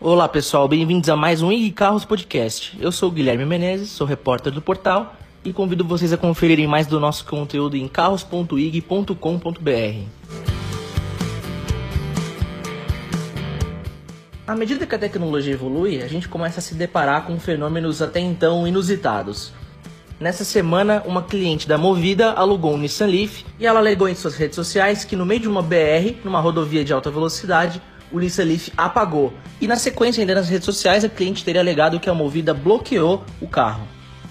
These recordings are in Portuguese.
Olá pessoal, bem-vindos a mais um IG Carros Podcast. Eu sou Guilherme Menezes, sou repórter do portal e convido vocês a conferirem mais do nosso conteúdo em carros.ig.com.br. À medida que a tecnologia evolui, a gente começa a se deparar com fenômenos até então inusitados. Nessa semana, uma cliente da Movida alugou um Nissan Leaf e ela alegou em suas redes sociais que no meio de uma BR, numa rodovia de alta velocidade, o Nissan Leaf apagou. E na sequência, ainda nas redes sociais, a cliente teria alegado que a Movida bloqueou o carro.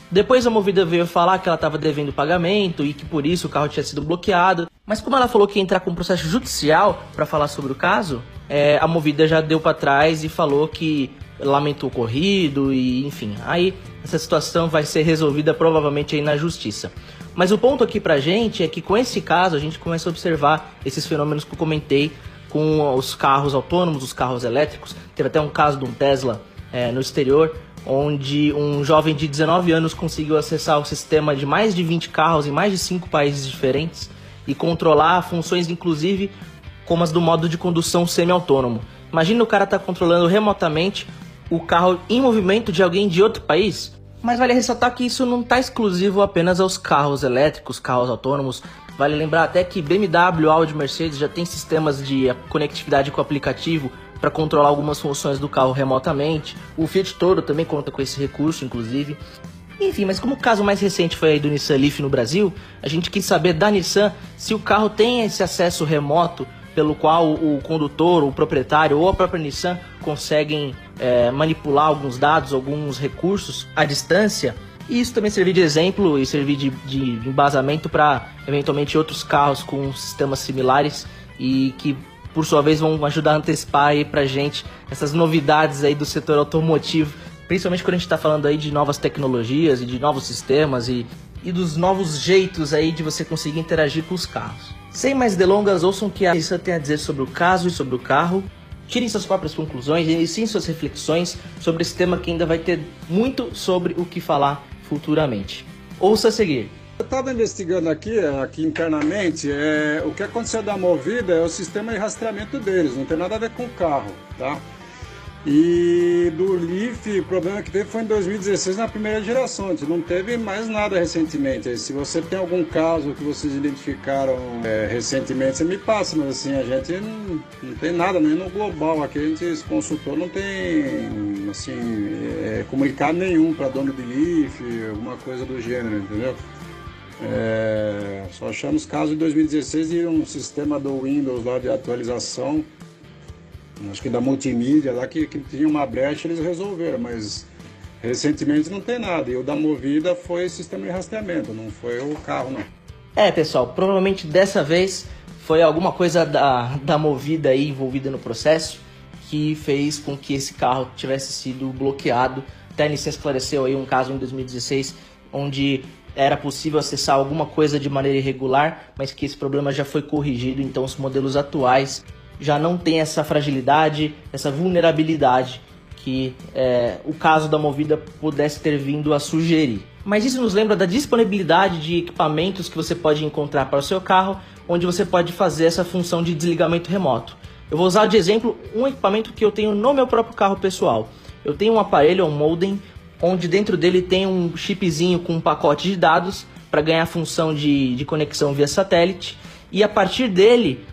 Depois a Movida veio falar que ela estava devendo pagamento e que por isso o carro tinha sido bloqueado. Mas como ela falou que ia entrar com um processo judicial para falar sobre o caso, é, a Movida já deu para trás e falou que lamentou o ocorrido e enfim. Aí essa situação vai ser resolvida provavelmente aí na justiça. Mas o ponto aqui pra gente é que com esse caso a gente começa a observar esses fenômenos que eu comentei com os carros autônomos, os carros elétricos. Teve até um caso de um Tesla é, no exterior, onde um jovem de 19 anos conseguiu acessar o sistema de mais de 20 carros em mais de 5 países diferentes e controlar funções, inclusive, como as do modo de condução semi-autônomo. Imagina o cara estar tá controlando remotamente o carro em movimento de alguém de outro país. Mas vale ressaltar que isso não está exclusivo apenas aos carros elétricos, carros autônomos. Vale lembrar até que BMW, Audi, Mercedes já tem sistemas de conectividade com o aplicativo para controlar algumas funções do carro remotamente. O Fiat Toro também conta com esse recurso, inclusive. Enfim, mas como o caso mais recente foi do Nissan Leaf no Brasil, a gente quis saber da Nissan se o carro tem esse acesso remoto pelo qual o condutor, o proprietário ou a própria Nissan conseguem é, manipular alguns dados, alguns recursos à distância. E isso também servir de exemplo e servir de, de embasamento para eventualmente outros carros com sistemas similares e que por sua vez vão ajudar a antecipar aí gente essas novidades aí do setor automotivo, principalmente quando a gente está falando aí de novas tecnologias e de novos sistemas e, e dos novos jeitos aí de você conseguir interagir com os carros. Sem mais delongas, ouçam o que a Nissan tem a dizer sobre o caso e sobre o carro tirem suas próprias conclusões e sim suas reflexões sobre esse tema que ainda vai ter muito sobre o que falar futuramente. Ouça a seguir. Eu estava investigando aqui, aqui internamente, é, o que aconteceu da Movida é o sistema de rastreamento deles, não tem nada a ver com o carro, tá? E do Leaf, o problema que teve foi em 2016 na primeira geração, gente não teve mais nada recentemente. Se você tem algum caso que vocês identificaram é, recentemente, você me passa, mas assim, a gente não, não tem nada, nem no global aqui a gente se consultou, não tem assim, é, comunicado nenhum para dono de Leaf, alguma coisa do gênero, entendeu? É, só achamos caso em 2016 de um sistema do Windows lá de atualização acho que da multimídia lá que, que tinha uma brecha eles resolveram, mas recentemente não tem nada. E o da Movida foi sistema de rastreamento, não foi o carro não. É, pessoal, provavelmente dessa vez foi alguma coisa da, da Movida aí envolvida no processo que fez com que esse carro tivesse sido bloqueado. Até Nissan esclareceu aí um caso em 2016 onde era possível acessar alguma coisa de maneira irregular, mas que esse problema já foi corrigido, então os modelos atuais já não tem essa fragilidade, essa vulnerabilidade que é, o caso da Movida pudesse ter vindo a sugerir. Mas isso nos lembra da disponibilidade de equipamentos que você pode encontrar para o seu carro, onde você pode fazer essa função de desligamento remoto. Eu vou usar de exemplo um equipamento que eu tenho no meu próprio carro pessoal. Eu tenho um aparelho, um modem, onde dentro dele tem um chipzinho com um pacote de dados para ganhar a função de, de conexão via satélite. E a partir dele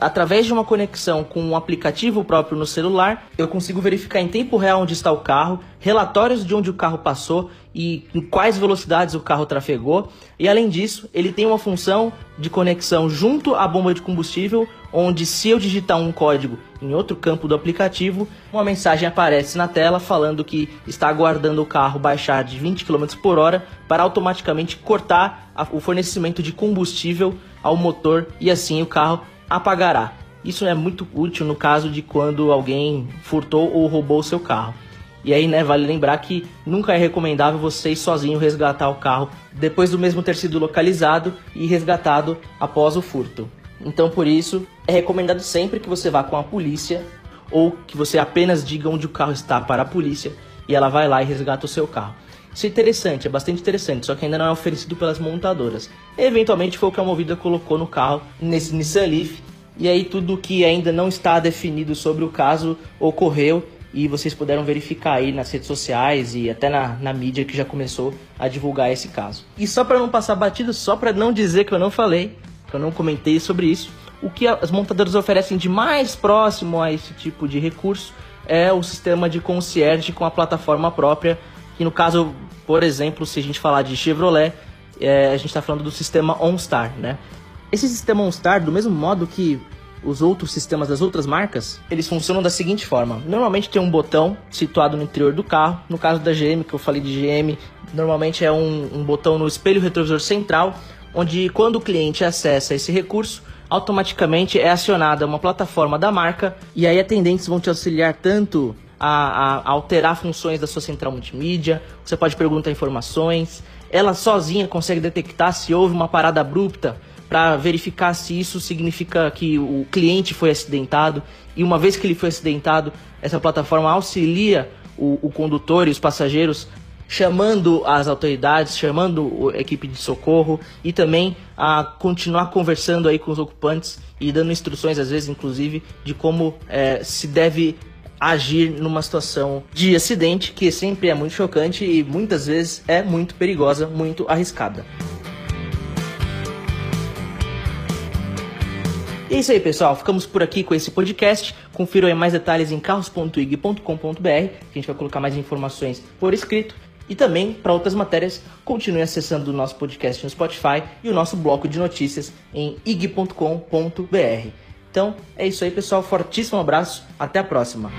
através de uma conexão com um aplicativo próprio no celular, eu consigo verificar em tempo real onde está o carro, relatórios de onde o carro passou e em quais velocidades o carro trafegou. E além disso, ele tem uma função de conexão junto à bomba de combustível, onde se eu digitar um código em outro campo do aplicativo, uma mensagem aparece na tela falando que está aguardando o carro baixar de 20 km por hora para automaticamente cortar o fornecimento de combustível ao motor e assim o carro apagará. Isso é muito útil no caso de quando alguém furtou ou roubou o seu carro. E aí, né, vale lembrar que nunca é recomendável você ir sozinho resgatar o carro depois do mesmo ter sido localizado e resgatado após o furto. Então, por isso, é recomendado sempre que você vá com a polícia ou que você apenas diga onde o carro está para a polícia e ela vai lá e resgata o seu carro. Isso é interessante, é bastante interessante, só que ainda não é oferecido pelas montadoras. Eventualmente foi o que a Movida colocou no carro nesse Nissan Leaf. E aí tudo que ainda não está definido sobre o caso ocorreu e vocês puderam verificar aí nas redes sociais e até na, na mídia que já começou a divulgar esse caso. E só para não passar batido, só para não dizer que eu não falei, que eu não comentei sobre isso, o que as montadoras oferecem de mais próximo a esse tipo de recurso é o sistema de concierge com a plataforma própria, que no caso, por exemplo, se a gente falar de Chevrolet, é, a gente está falando do sistema OnStar, né? Esse sistema OnStar, do mesmo modo que os outros sistemas das outras marcas, eles funcionam da seguinte forma: normalmente tem um botão situado no interior do carro. No caso da GM, que eu falei de GM, normalmente é um, um botão no espelho retrovisor central, onde quando o cliente acessa esse recurso, automaticamente é acionada uma plataforma da marca e aí atendentes vão te auxiliar tanto a, a, alterar funções da sua central multimídia, você pode perguntar informações, ela sozinha consegue detectar se houve uma parada abrupta para verificar se isso significa que o cliente foi acidentado. E uma vez que ele foi acidentado, essa plataforma auxilia o, o condutor e os passageiros chamando as autoridades, chamando a equipe de socorro e também a continuar conversando aí com os ocupantes e dando instruções, às vezes, inclusive, de como é, se deve agir numa situação de acidente que sempre é muito chocante e muitas vezes é muito perigosa, muito arriscada. E é isso aí, pessoal. Ficamos por aqui com esse podcast. Confiram aí mais detalhes em carros.ig.com.br. A gente vai colocar mais informações por escrito. E também, para outras matérias, continue acessando o nosso podcast no Spotify e o nosso bloco de notícias em ig.com.br. Então, é isso aí, pessoal. Fortíssimo abraço. Até a próxima.